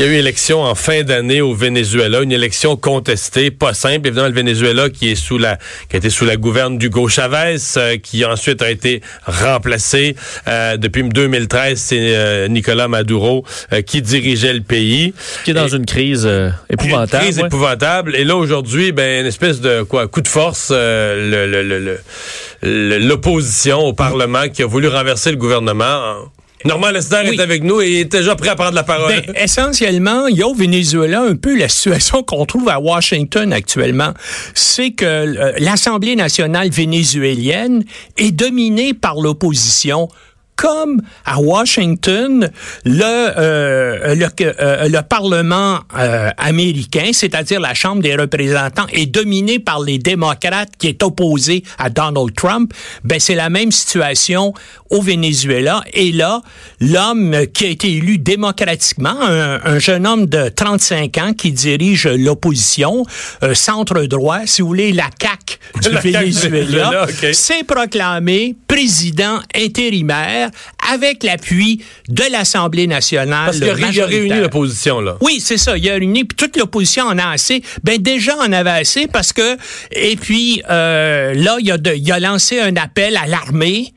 Il y a eu élection en fin d'année au Venezuela, une élection contestée, pas simple. Évidemment, le Venezuela qui est sous la, qui a été sous la gouverne d'Hugo Chavez, euh, qui ensuite a été remplacé euh, depuis 2013. C'est euh, Nicolas Maduro qui dirigeait le pays, qui est dans une crise épouvantable. Une crise épouvantable. Et là aujourd'hui, ben une espèce de quoi, coup de force, l'opposition au Parlement qui a voulu renverser le gouvernement. Normand Lester est avec nous et est déjà prêt à prendre la parole. Ben, essentiellement, il y a au Venezuela un peu la situation qu'on trouve à Washington actuellement. C'est que euh, l'Assemblée nationale vénézuélienne est dominée par l'opposition comme à Washington, le, euh, le, euh, le, Parlement euh, américain, c'est-à-dire la Chambre des représentants, est dominé par les démocrates qui est opposé à Donald Trump, ben c'est la même situation au Venezuela. Et là, l'homme qui a été élu démocratiquement, un, jeune homme de 35 ans qui dirige l'opposition, centre droit, si vous voulez, la CAC du Venezuela, s'est proclamé président intérimaire avec l'appui de l'Assemblée nationale. Parce qu'il a réuni l'opposition, là. Oui, c'est ça. Il a réuni, puis toute l'opposition en a assez. Ben déjà, on avait assez parce que, et puis euh, là, il a, il a lancé un appel à l'armée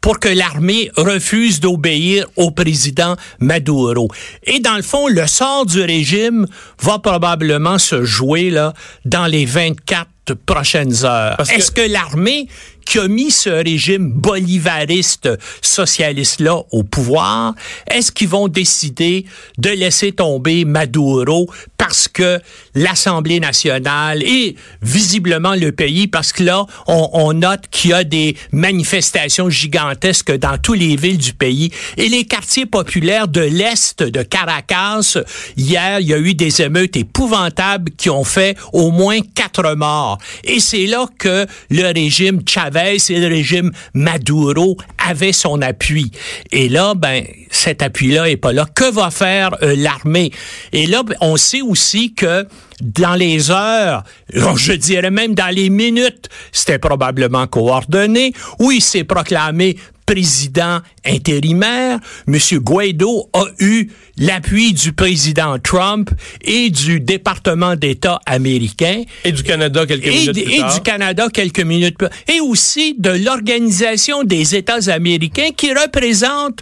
pour que l'armée refuse d'obéir au président Maduro. Et dans le fond, le sort du régime va probablement se jouer là dans les 24 prochaines heures. Est-ce que, l'armée qui a mis ce régime bolivariste socialiste-là au pouvoir, est-ce qu'ils vont décider de laisser tomber Maduro parce que l'Assemblée nationale et visiblement le pays, parce que là, on, note qu'il y a des manifestations gigantesques dans toutes les villes du pays et les quartiers populaires de l'Est de Caracas, hier, il y a eu des émeutes épouvantables qui ont fait au moins quatre morts. Et c'est là que le régime Chavez et le régime Maduro avaient son appui. Et là, ben, cet appui-là est pas là. Que va faire euh, l'armée? Et là, ben, on sait aussi que dans les heures, je dirais même dans les minutes, c'était probablement coordonné, où il s'est proclamé président intérimaire, M. Guaido a eu l'appui du président Trump et du département d'État américain. Et du Canada quelques minutes plus Et du Canada quelques minutes plus Et aussi de l'Organisation des États américains qui représente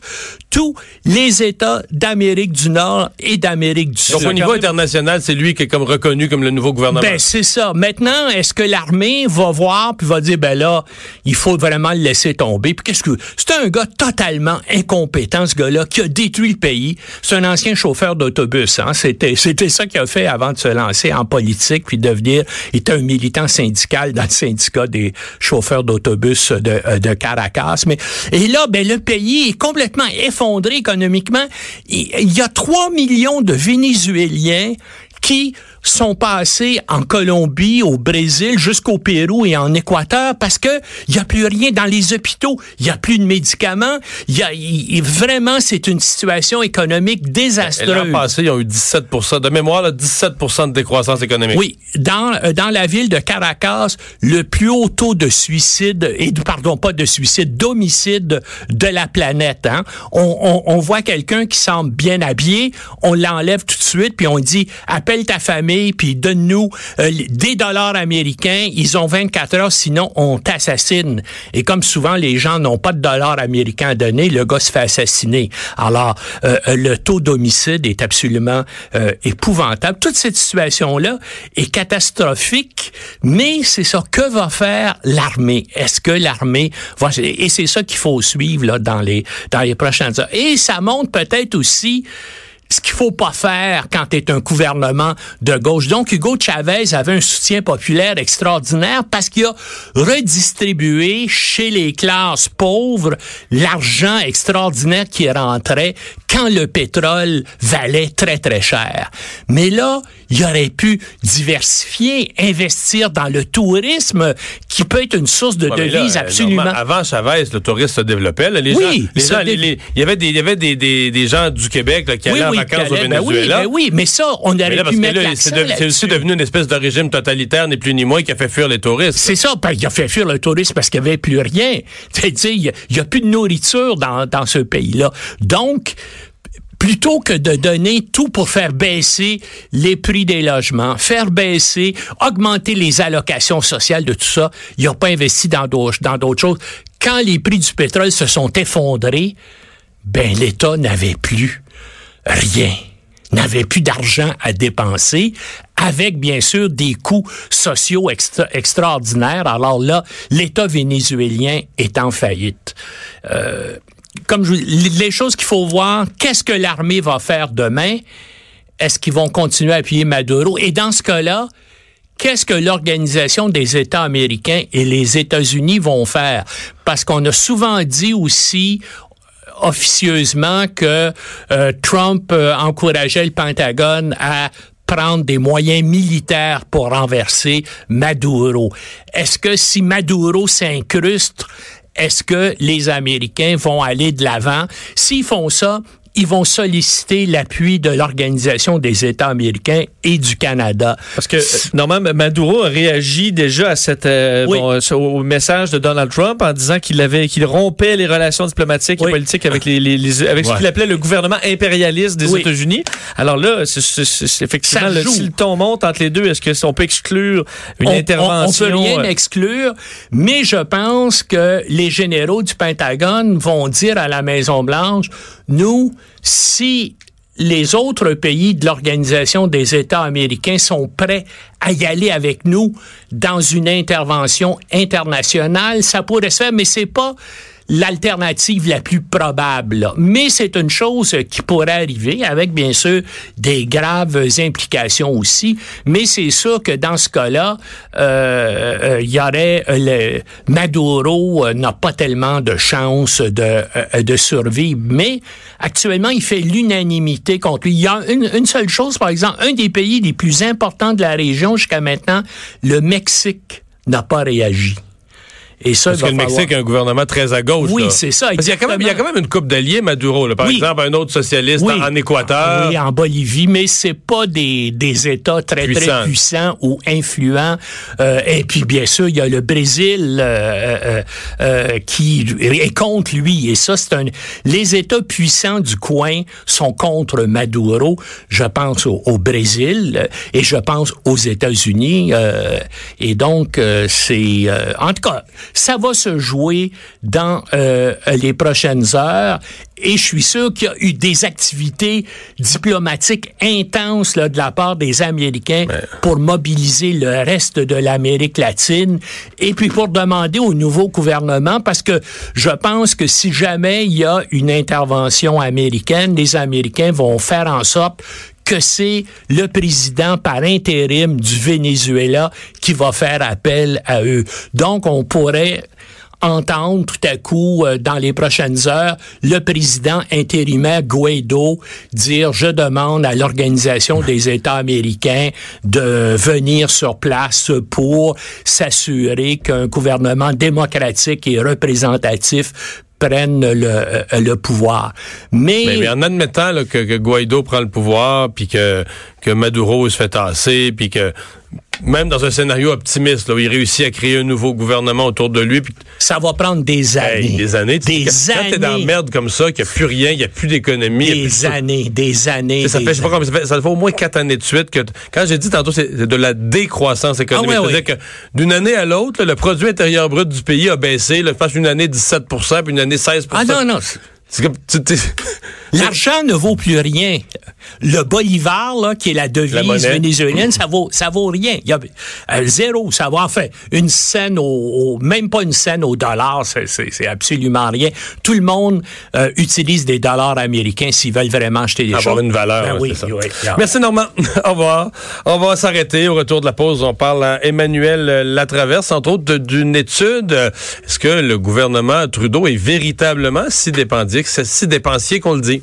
tous les États d'Amérique du Nord et d'Amérique du Sud. Donc, au niveau international, c'est lui qui est comme reconnu comme le nouveau gouvernement. Ben, c'est ça. Maintenant, est-ce que l'armée va voir puis va dire, ben là, il faut vraiment le laisser tomber? Puis qu'est-ce que, c'est un gars totalement incompétent, ce gars-là, qui a détruit le pays. C'est un ancien chauffeur d'autobus, hein. C'était, c'était ça qu'il a fait avant de se lancer en politique puis devenir, il était un militant syndical dans le syndicat des chauffeurs d'autobus de, euh, de Caracas. Mais, et là, ben, le pays est complètement effondré économiquement. Il y a 3 millions de Vénézuéliens qui sont passés en Colombie, au Brésil, jusqu'au Pérou et en Équateur parce que il y a plus rien dans les hôpitaux, il y a plus de médicaments, il y a vraiment c'est une situation économique désastreuse. L'an passé, ils ont eu 17 de mémoire là, 17 de décroissance économique. Oui, dans euh, dans la ville de Caracas, le plus haut taux de suicide et pardon, pas de suicide, d'homicide de la planète hein. on, on, on voit quelqu'un qui semble bien habillé, on l'enlève tout de suite puis on dit appelle ta famille puis donne-nous euh, des dollars américains. Ils ont 24 heures, sinon on t'assassine. Et comme souvent, les gens n'ont pas de dollars américains à donner, le gars se fait assassiner. Alors, euh, euh, le taux d'homicide est absolument épouvantable. Toute cette situation-là est catastrophique, mais c'est ça. Que va faire l'armée? Est-ce que l'armée va... Et c'est ça qu'il faut suivre là, dans, les, dans les prochaines heures. Et ça montre peut-être aussi ce qu'il faut pas faire quand tu es un gouvernement de gauche. Donc, Hugo Chavez avait un soutien populaire extraordinaire parce qu'il a redistribué chez les classes pauvres l'argent extraordinaire qui rentrait quand le pétrole valait très, très cher. Mais là, il aurait pu diversifier, investir dans le tourisme qui peut être une source de devises absolument. Avant Chavez, le tourisme se développait. Les oui, gens, les il y avait des, il y avait des, des, des gens du Québec qui allaient vacances au Ben oui, ben oui, mais ça, on Mais aurait là, pu parce mettre l'accent c'est aussi devenu une espèce de régime totalitaire, ni plus ni moins, qui a fait fuir les touristes. C'est ça, ben, il a fait fuir le tourisme parce qu'il n'y avait plus rien. Sais, il n'y a, plus de nourriture dans, dans ce pays-là. Donc, plutôt que de donner tout pour faire baisser les prix des logements, faire baisser, augmenter les allocations sociales de tout ça, il n'a pas investi dans d'autres, dans d'autres choses. Quand les prix du pétrole se sont effondrés, ben l'État n'avait plus rien n'avait plus d'argent à dépenser, avec bien sûr des coûts sociaux extra- extraordinaires. Alors là, l'État vénézuélien est en faillite. Euh, comme les choses qu'il faut voir, qu'est-ce que l'armée va faire demain? Est-ce qu'ils vont continuer à appuyer Maduro? Et dans ce cas-là, qu'est-ce que l'Organisation des États américains et les États-Unis vont faire? Parce qu'on a souvent dit aussi officieusement que euh, Trump euh, encourageait le Pentagone à prendre des moyens militaires pour renverser Maduro. Est-ce que si Maduro s'incruste, est-ce que les Américains vont aller de l'avant? S'ils font ça, ils vont solliciter l'appui de l'Organisation des États américains et du Canada. Parce que, euh, normalement, Maduro a réagi déjà à cette, euh, Oui. bon, euh, au message de Donald Trump en disant qu'il avait, qu'il rompait les relations diplomatiques Oui. et politiques avec les, les- les- avec ce Ouais. qu'il appelait le gouvernement impérialiste des Oui. États-Unis. Alors là, c'est, c'est- c'est- effectivement, Ça le- joue. si le ton monte entre les deux, est-ce que on peut exclure une on, on- intervention? On, peut rien euh, exclure, mais je pense que les généraux du Pentagone vont dire à la Maison Blanche, nous, si les autres pays de l'Organisation des États américains sont prêts à y aller avec nous dans une intervention internationale, ça pourrait se faire, mais c'est pas l'alternative la plus probable. Mais c'est une chose qui pourrait arriver avec, bien sûr, des graves implications aussi. Mais c'est sûr que dans ce cas-là, euh, euh, y aurait euh, le Maduro n'a pas tellement de chances de, de survivre. Mais actuellement, il fait l'unanimité contre lui. Il y a une, une seule chose, par exemple, un des pays les plus importants de la région jusqu'à maintenant, le Mexique, n'a pas réagi. Et ça, Parce il que le falloir- Mexique a un gouvernement très à gauche. Oui, c'est ça, Parce qu'il y a quand même, il y a quand même une coupe d'alliés, Maduro. là. Par Oui. exemple, un autre socialiste Oui. en, en Équateur. Oui, en Bolivie, mais c'est pas des, des États très Puissants. très puissants ou influents. Euh, et puis bien sûr, il y a le Brésil euh, euh, euh, qui est contre lui. Et ça, c'est un. Les États puissants du coin sont contre Maduro. Je pense au, au Brésil euh, et je pense aux États-Unis. euh, et donc, euh, c'est euh, en tout cas, ça va se jouer dans euh, les prochaines heures. Et je suis sûr qu'il y a eu des activités diplomatiques intenses là, de la part des Américains pour mobiliser le reste de l'Amérique latine et puis pour demander au nouveau gouvernement, parce que je pense que si jamais il y a une intervention américaine, les Américains vont faire en sorte que c'est le président par intérim du Venezuela qui va faire appel à eux. Donc, on pourrait entendre tout à coup, euh, dans les prochaines heures, le président intérimaire Guaido dire, je demande à l'Organisation des États américains de venir sur place pour s'assurer qu'un gouvernement démocratique et représentatif prenne le, euh, le pouvoir. Mais, Mais, en admettant que Guaido prend le pouvoir, puis que, que Maduro se fait tasser, puis que même dans un scénario optimiste, là, où il réussit à créer un nouveau gouvernement autour de lui, puis ça va prendre des années. hey, des années, Des quand t'es dans la années. merde comme ça, qu'il n'y a plus rien, il n'y a plus d'économie, plus Des années, des années. Ça des fait, je sais pas années. combien, ça fait, ça fait au moins quatre années de suite que, quand j'ai dit tantôt, c'est de la décroissance économique. Ah ouais, C'est-à-dire que d'une année à l'autre, le produit intérieur brut du pays a baissé, là, je pense une année 17% puis une année 16% Ah non, non. C'est comme, L'argent ne vaut plus rien. Le bolivar, là, qui est la devise vénézuélienne, ça vaut, ça vaut rien. Il y a euh, zéro. Ça va, enfin, une scène au, au- même pas une scène au dollar, c'est- absolument rien. Tout le monde euh, utilise des dollars américains s'ils veulent vraiment acheter des avoir choses. une valeur. Ben oui, ça. oui, yeah. Merci Normand. Au revoir. On va s'arrêter. Au retour de la pause, on parle à Emmanuel Latraverse, entre autres d'une étude. Est-ce que le gouvernement Trudeau est véritablement si dépendier, si dépensier qu'on le dit?